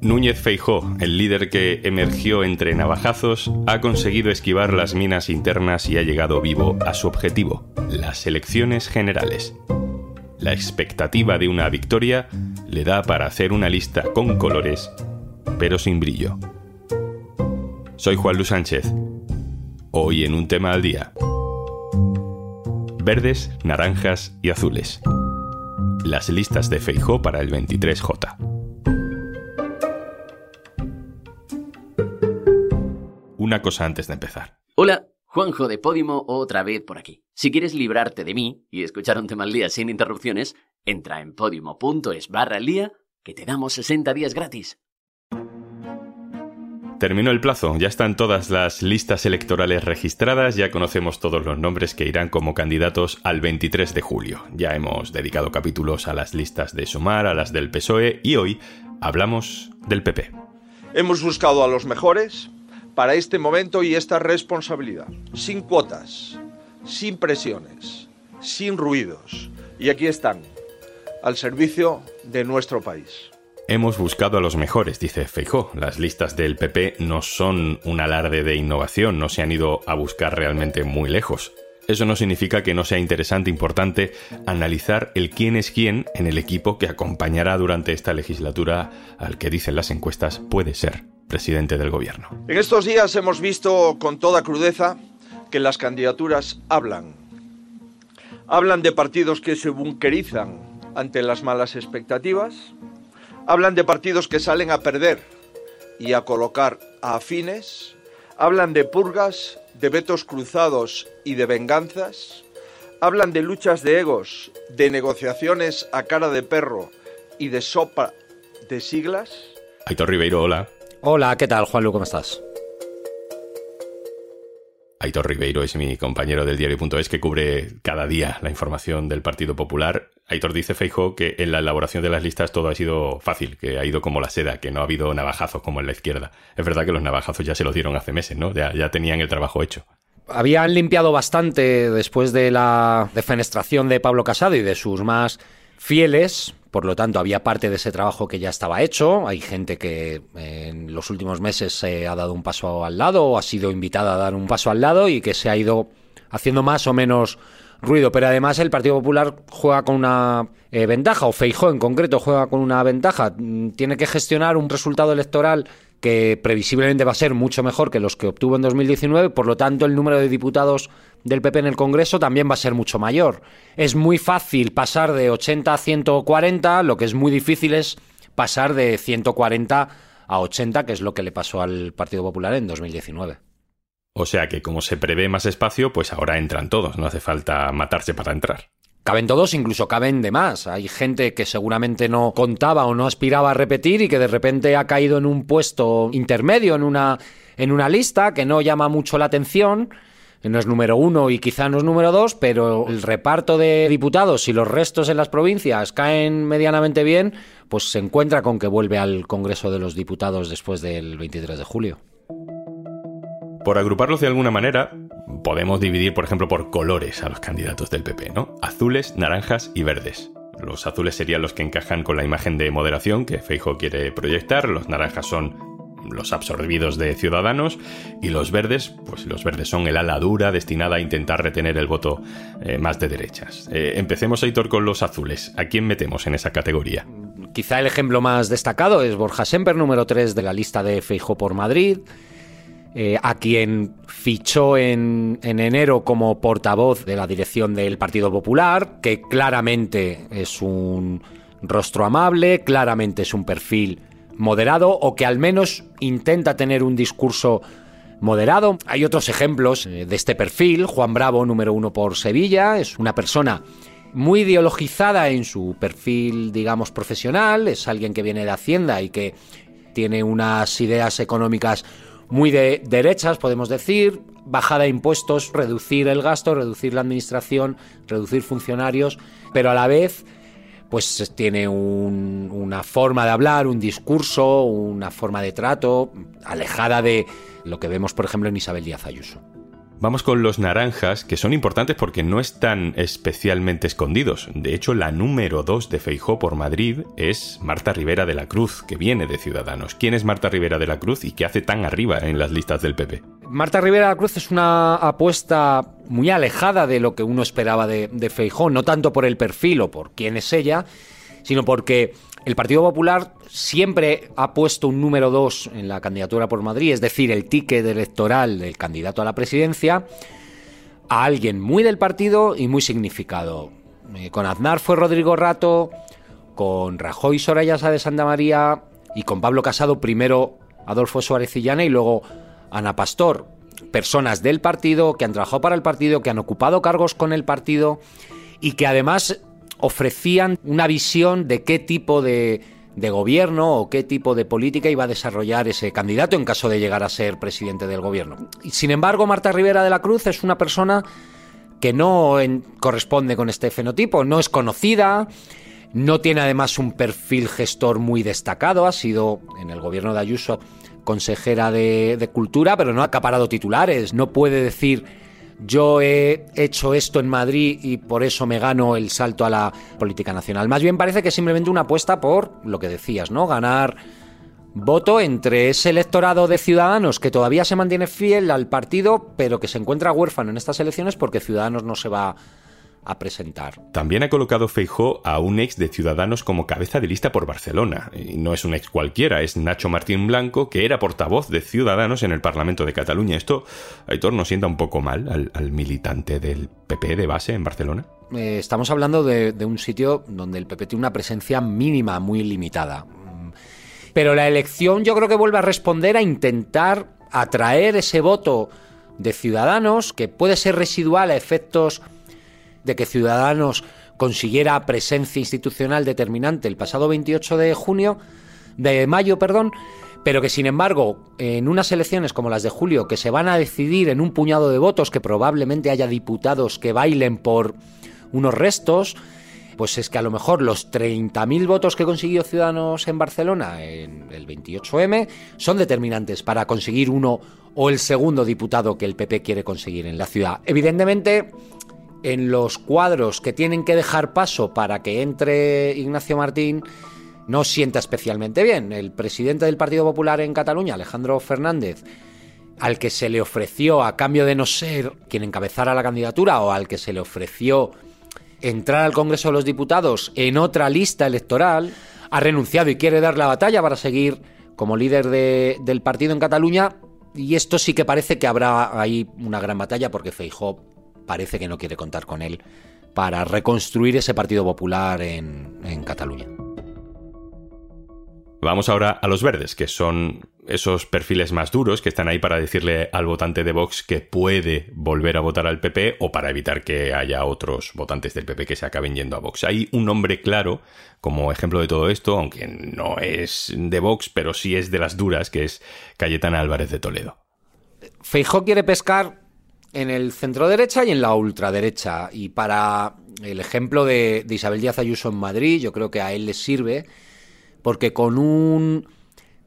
Núñez Feijó, el líder que emergió entre navajazos, ha conseguido esquivar las minas internas y ha llegado vivo a su objetivo, las elecciones generales. La expectativa de una victoria le da para hacer una lista con colores, pero sin brillo. Soy Juan Luis Sánchez. Hoy en un tema al día. Verdes, naranjas y azules. Las listas de Feijó para el 23J. Una cosa antes de empezar. Hola, Juanjo de Podimo otra vez por aquí. Si quieres librarte de mí y escuchar un tema al día sin interrupciones, entra en podimo.es barra al día que te damos 60 días gratis. Terminó el plazo, ya están todas las listas electorales registradas, ya conocemos todos los nombres que irán como candidatos al 23 de julio. Ya hemos dedicado capítulos a las listas de Sumar, a las del PSOE y hoy hablamos del PP. Hemos buscado a los mejores para este momento y esta responsabilidad, sin cuotas, sin presiones, sin ruidos. Y aquí están, al servicio de nuestro país. Hemos buscado a los mejores, dice Feijó. Las listas del PP no son un alarde de innovación, no se han ido a buscar realmente muy lejos. Eso no significa que no sea interesante, importante, analizar el quién es quién en el equipo que acompañará durante esta legislatura al que dicen las encuestas puede ser presidente del gobierno. En estos días hemos visto con toda crudeza que las candidaturas hablan. Hablan de partidos que se bunkerizan ante las malas expectativas, Hablan de partidos que salen a perder y a colocar a afines. Hablan de purgas, de vetos cruzados y de venganzas. Hablan de luchas de egos, de negociaciones a cara de perro y de sopa de siglas. Aitor Ribeiro, hola. Hola, ¿qué tal, Juanlu? ¿Cómo estás? Aitor Ribeiro es mi compañero del diario.es que cubre cada día la información del Partido Popular Aitor dice Feijo que en la elaboración de las listas todo ha sido fácil, que ha ido como la seda, que no ha habido navajazos como en la izquierda. Es verdad que los navajazos ya se los dieron hace meses, ¿no? Ya, ya tenían el trabajo hecho. Habían limpiado bastante después de la defenestración de Pablo Casado y de sus más fieles, por lo tanto había parte de ese trabajo que ya estaba hecho. Hay gente que en los últimos meses se ha dado un paso al lado o ha sido invitada a dar un paso al lado y que se ha ido haciendo más o menos ruido. Pero además el Partido Popular juega con una eh, ventaja, o Feijó en concreto juega con una ventaja. Mm, tiene que gestionar un resultado electoral que previsiblemente va a ser mucho mejor que los que obtuvo en 2019, por lo tanto el número de diputados del PP en el Congreso también va a ser mucho mayor. Es muy fácil pasar de 80 a 140, lo que es muy difícil es pasar de 140 a 80, que es lo que le pasó al Partido Popular en 2019. O sea que como se prevé más espacio, pues ahora entran todos, no hace falta matarse para entrar. Caben todos, incluso caben de más. Hay gente que seguramente no contaba o no aspiraba a repetir y que de repente ha caído en un puesto intermedio en una, en una lista que no llama mucho la atención. No es número uno y quizá no es número dos, pero el reparto de diputados y los restos en las provincias caen medianamente bien, pues se encuentra con que vuelve al Congreso de los Diputados después del 23 de julio. Por agruparlos de alguna manera, podemos dividir, por ejemplo, por colores a los candidatos del PP, ¿no? Azules, naranjas y verdes. Los azules serían los que encajan con la imagen de moderación que Feijo quiere proyectar, los naranjas son los absorbidos de Ciudadanos y los verdes, pues los verdes son el ala dura destinada a intentar retener el voto eh, más de derechas. Eh, empecemos, Aitor, con los azules. ¿A quién metemos en esa categoría? Quizá el ejemplo más destacado es Borja Semper, número 3 de la lista de Feijo por Madrid. Eh, a quien fichó en, en, enero como portavoz de la dirección del Partido Popular, que claramente es un rostro amable, claramente es un perfil moderado o que al menos intenta tener un discurso moderado. Hay otros ejemplos eh, de este perfil. Juan Bravo, número uno por Sevilla, es una persona muy ideologizada en su perfil, digamos, profesional, es alguien que viene de Hacienda y que tiene unas ideas económicas muy de derechas, podemos decir, bajada de impuestos, reducir el gasto, reducir la administración, reducir funcionarios, pero a la vez pues tiene una forma de hablar, un discurso, una forma de trato alejada de lo que vemos, por ejemplo, en Isabel Díaz Ayuso. Vamos con los naranjas, que son importantes porque no están especialmente escondidos. De hecho, la número 2 de Feijó por Madrid es Marta Rivera de la Cruz, que viene de Ciudadanos. ¿Quién es Marta Rivera de la Cruz y qué hace tan arriba en las listas del PP? Marta Rivera de la Cruz es una apuesta muy alejada de lo que uno esperaba de, de Feijó, no tanto por el perfil o por quién es ella, sino porque el Partido Popular siempre ha puesto un número dos en la candidatura por Madrid, es decir, el ticket electoral del candidato a la presidencia, a alguien muy del partido y muy significado. Eh, con Aznar fue Rodrigo Rato, con Rajoy Soraya de Santa María y con Pablo Casado primero Adolfo Suárez Illana y luego Ana Pastor. Personas del partido que han trabajado para el partido, que han ocupado cargos con el partido y que además ofrecían una visión de qué tipo de, gobierno o qué tipo de política iba a desarrollar ese candidato en caso de llegar a ser presidente del gobierno. Sin embargo, Marta Rivera de la Cruz es una persona que no corresponde con este fenotipo, no es conocida, no tiene además un perfil gestor muy destacado, ha sido en el gobierno de Ayuso consejera de, de Cultura, pero no ha acaparado titulares, no puede decir yo he hecho esto en Madrid y por eso me gano el salto a la política nacional. Más bien parece que es simplemente una apuesta por lo que decías, ¿no? Ganar voto entre ese electorado de Ciudadanos que todavía se mantiene fiel al partido, pero que se encuentra huérfano en estas elecciones porque Ciudadanos no se va a presentar. También ha colocado Feijó a un ex de Ciudadanos como cabeza de lista por Barcelona. Y no es un ex cualquiera, es Nacho Martín Blanco, que era portavoz de Ciudadanos en el Parlamento de Cataluña. Esto, Aitor, nos sienta un poco mal al, militante del PP de base en Barcelona. Eh, estamos hablando de, de un sitio donde el PP tiene una presencia mínima, muy limitada. Pero la elección yo creo que vuelve a responder a intentar atraer ese voto de ciudadanos que puede ser residual a efectos de que Ciudadanos consiguiera presencia institucional determinante el pasado 28 de junio, de mayo, perdón, pero que sin embargo, en unas elecciones como las de julio, que se van a decidir en un puñado de votos, que probablemente haya diputados que bailen por unos restos, pues es que a lo mejor los 30.000 votos que consiguió Ciudadanos en Barcelona en el 28M son determinantes para conseguir uno o el segundo diputado que el PP quiere conseguir en la ciudad. Evidentemente, en los cuadros que tienen que dejar paso para que entre Ignacio Martín no sienta especialmente bien. El presidente del Partido Popular en Cataluña, Alejandro Fernández, al que se le ofreció, a cambio de no ser quien encabezara la candidatura, o al que se le ofreció entrar al Congreso de los Diputados en otra lista electoral, ha renunciado y quiere dar la batalla para seguir como líder del partido en Cataluña. Y esto sí que parece que habrá ahí una gran batalla porque Feijóo parece que no quiere contar con él para reconstruir ese Partido Popular en, en Cataluña. Vamos ahora a los verdes, que son esos perfiles más duros que están ahí para decirle al votante de Vox que puede volver a votar al PP o para evitar que haya otros votantes del PP que se acaben yendo a Vox. Hay un nombre claro como ejemplo de todo esto, aunque no es de Vox, pero sí es de las duras, que es Cayetana Álvarez de Toledo. Feijó quiere pescar en el centro derecha y en la ultraderecha. Y para el ejemplo de, Isabel Díaz Ayuso en Madrid, yo creo que a él le sirve, porque con un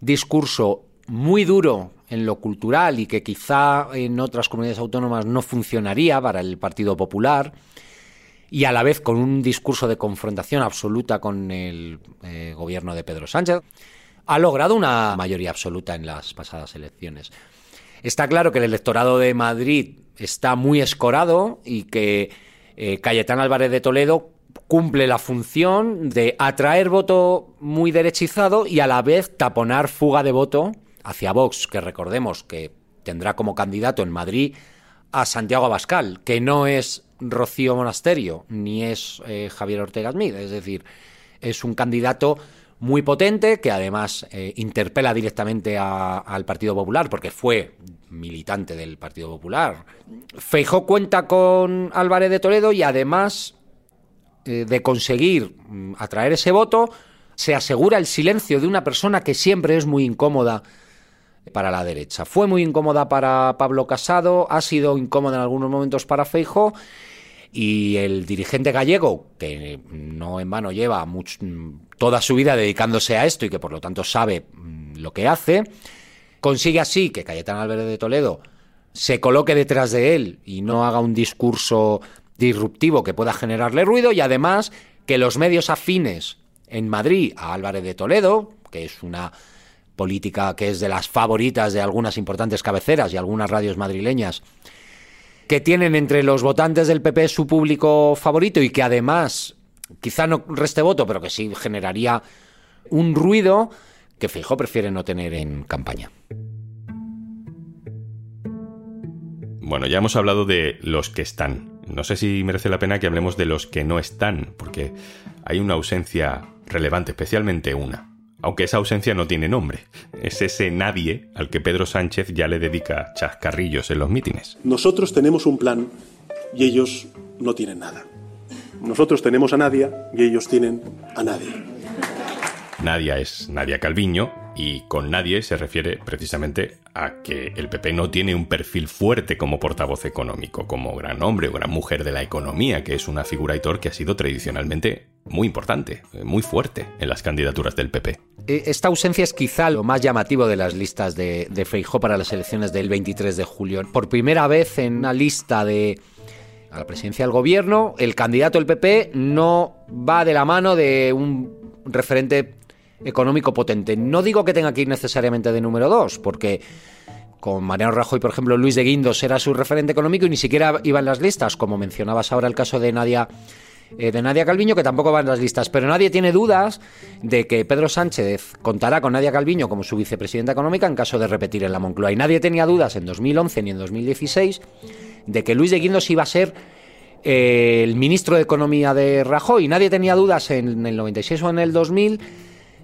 discurso muy duro en lo cultural y que quizá en otras comunidades autónomas no funcionaría para el Partido Popular, y a la vez con un discurso de confrontación absoluta con el eh, gobierno de Pedro Sánchez, ha logrado una mayoría absoluta en las pasadas elecciones. Está claro que el electorado de Madrid está muy escorado y que eh, Cayetán Álvarez de Toledo cumple la función de atraer voto muy derechizado y a la vez taponar fuga de voto hacia Vox, que recordemos que tendrá como candidato en Madrid a Santiago Abascal, que no es Rocío Monasterio ni es eh, Javier Ortega Smith, es decir, es un candidato muy potente que además eh, interpela directamente al Partido Popular porque fue militante del Partido Popular. Feijó cuenta con Álvarez de Toledo y además eh, de conseguir mm, atraer ese voto, se asegura el silencio de una persona que siempre es muy incómoda para la derecha. Fue muy incómoda para Pablo Casado, ha sido incómoda en algunos momentos para Feijó y el dirigente gallego, que no en vano lleva toda su vida dedicándose a esto y que por lo tanto sabe mm, lo que hace, consigue así que Cayetano Álvarez de Toledo se coloque detrás de él y no haga un discurso disruptivo que pueda generarle ruido y además que los medios afines en Madrid a Álvarez de Toledo, que es una política que es de las favoritas de algunas importantes cabeceras y algunas radios madrileñas, que tienen entre los votantes del PP su público favorito y que además, quizá no reste voto, pero que sí generaría un ruido que Fijo prefiere no tener en campaña. Bueno, ya hemos hablado de los que están. No sé si merece la pena que hablemos de los que no están, porque hay una ausencia relevante, especialmente una. Aunque esa ausencia no tiene nombre. Es ese nadie al que Pedro Sánchez ya le dedica chascarrillos en los mítines. Nosotros tenemos un plan y ellos no tienen nada. Nosotros tenemos a Nadia y ellos tienen a nadie. Nadia es Nadia Calviño y con nadie se refiere precisamente a que el PP no tiene un perfil fuerte como portavoz económico, como gran hombre o gran mujer de la economía, que es una figura Aitor que ha sido tradicionalmente muy importante, muy fuerte en las candidaturas del PP. E, esta ausencia es quizá lo más llamativo de las listas de, de Feijó para las elecciones del 23 de julio. Por primera vez en una lista de a la presidencia del gobierno, el candidato del PP no va de la mano de un referente económico potente. No digo que tenga que ir necesariamente de número dos, porque con Mariano Rajoy, por ejemplo, Luis de Guindos era su referente económico y ni siquiera iba en las listas, como mencionabas ahora el caso de Nadia. Eh, de Nadia Calviño, que tampoco va en las listas, pero nadie tiene dudas de que Pedro Sánchez contará con Nadia Calviño como su vicepresidenta económica en caso de repetir en la Moncloa. Y nadie tenía dudas en 2011 ni en 2016 de que Luis de Guindos iba a ser eh, el ministro de Economía de Rajoy. Nadie tenía dudas en el 96 o en el 2000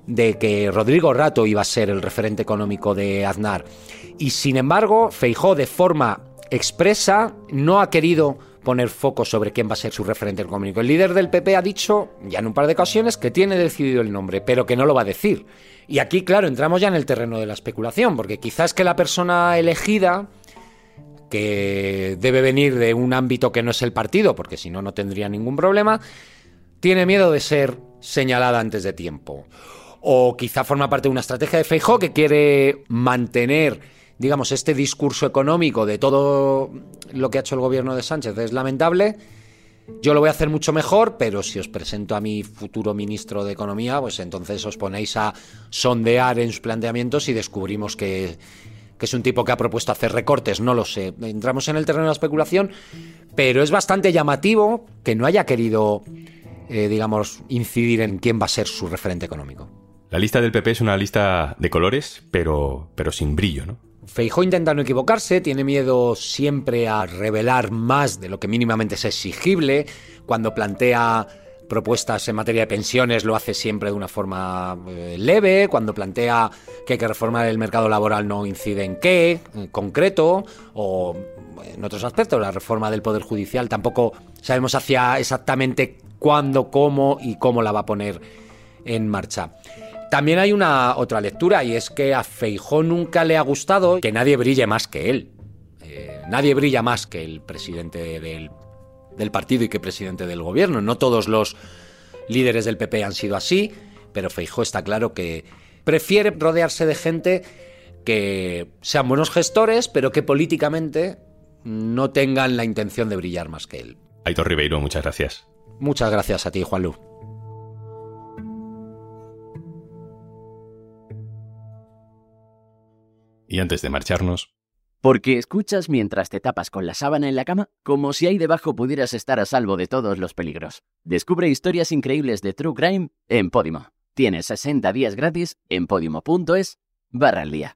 de que Rodrigo Rato iba a ser el referente económico de Aznar. Y sin embargo, Feijó de forma expresa no ha querido poner foco sobre quién va a ser su referente económico. El líder del PP ha dicho ya en un par de ocasiones que tiene decidido el nombre, pero que no lo va a decir. Y aquí, claro, entramos ya en el terreno de la especulación, porque quizás que la persona elegida, que debe venir de un ámbito que no es el partido, porque si no, no tendría ningún problema, tiene miedo de ser señalada antes de tiempo o quizá forma parte de una estrategia de Feijóo que quiere mantener, digamos, este discurso económico de todo lo que ha hecho el gobierno de Sánchez es lamentable. Yo lo voy a hacer mucho mejor, pero si os presento a mi futuro ministro de Economía, pues entonces os ponéis a sondear en sus planteamientos y descubrimos que, es un tipo que ha propuesto hacer recortes, no lo sé. Entramos en el terreno de la especulación, pero es bastante llamativo que no haya querido, eh, digamos, incidir en quién va a ser su referente económico. La lista del PP es una lista de colores, pero, pero sin brillo, ¿no? Feijó intenta no equivocarse, tiene miedo siempre a revelar más de lo que mínimamente es exigible. Cuando plantea propuestas en materia de pensiones lo hace siempre de una forma eh, leve. Cuando plantea que hay que reformar el mercado laboral no incide en qué, en concreto, o en otros aspectos. La reforma del Poder Judicial tampoco sabemos hacia exactamente cuándo, cómo y cómo la va a poner en marcha. También hay una otra lectura y es que a Feijó nunca le ha gustado que nadie brille más que él. Eh, nadie brilla más que el presidente del, del partido y que presidente del gobierno. No todos los líderes del PP han sido así, pero Feijó está claro que prefiere rodearse de gente que sean buenos gestores, pero que políticamente no tengan la intención de brillar más que él. Aitor Ribeiro, muchas gracias. Muchas gracias a ti, Juanlu. Y antes de marcharnos... Porque escuchas mientras te tapas con la sábana en la cama, como si ahí debajo pudieras estar a salvo de todos los peligros. Descubre historias increíbles de True Crime en Podimo. Tienes 60 días gratis en podimo.es barra al día.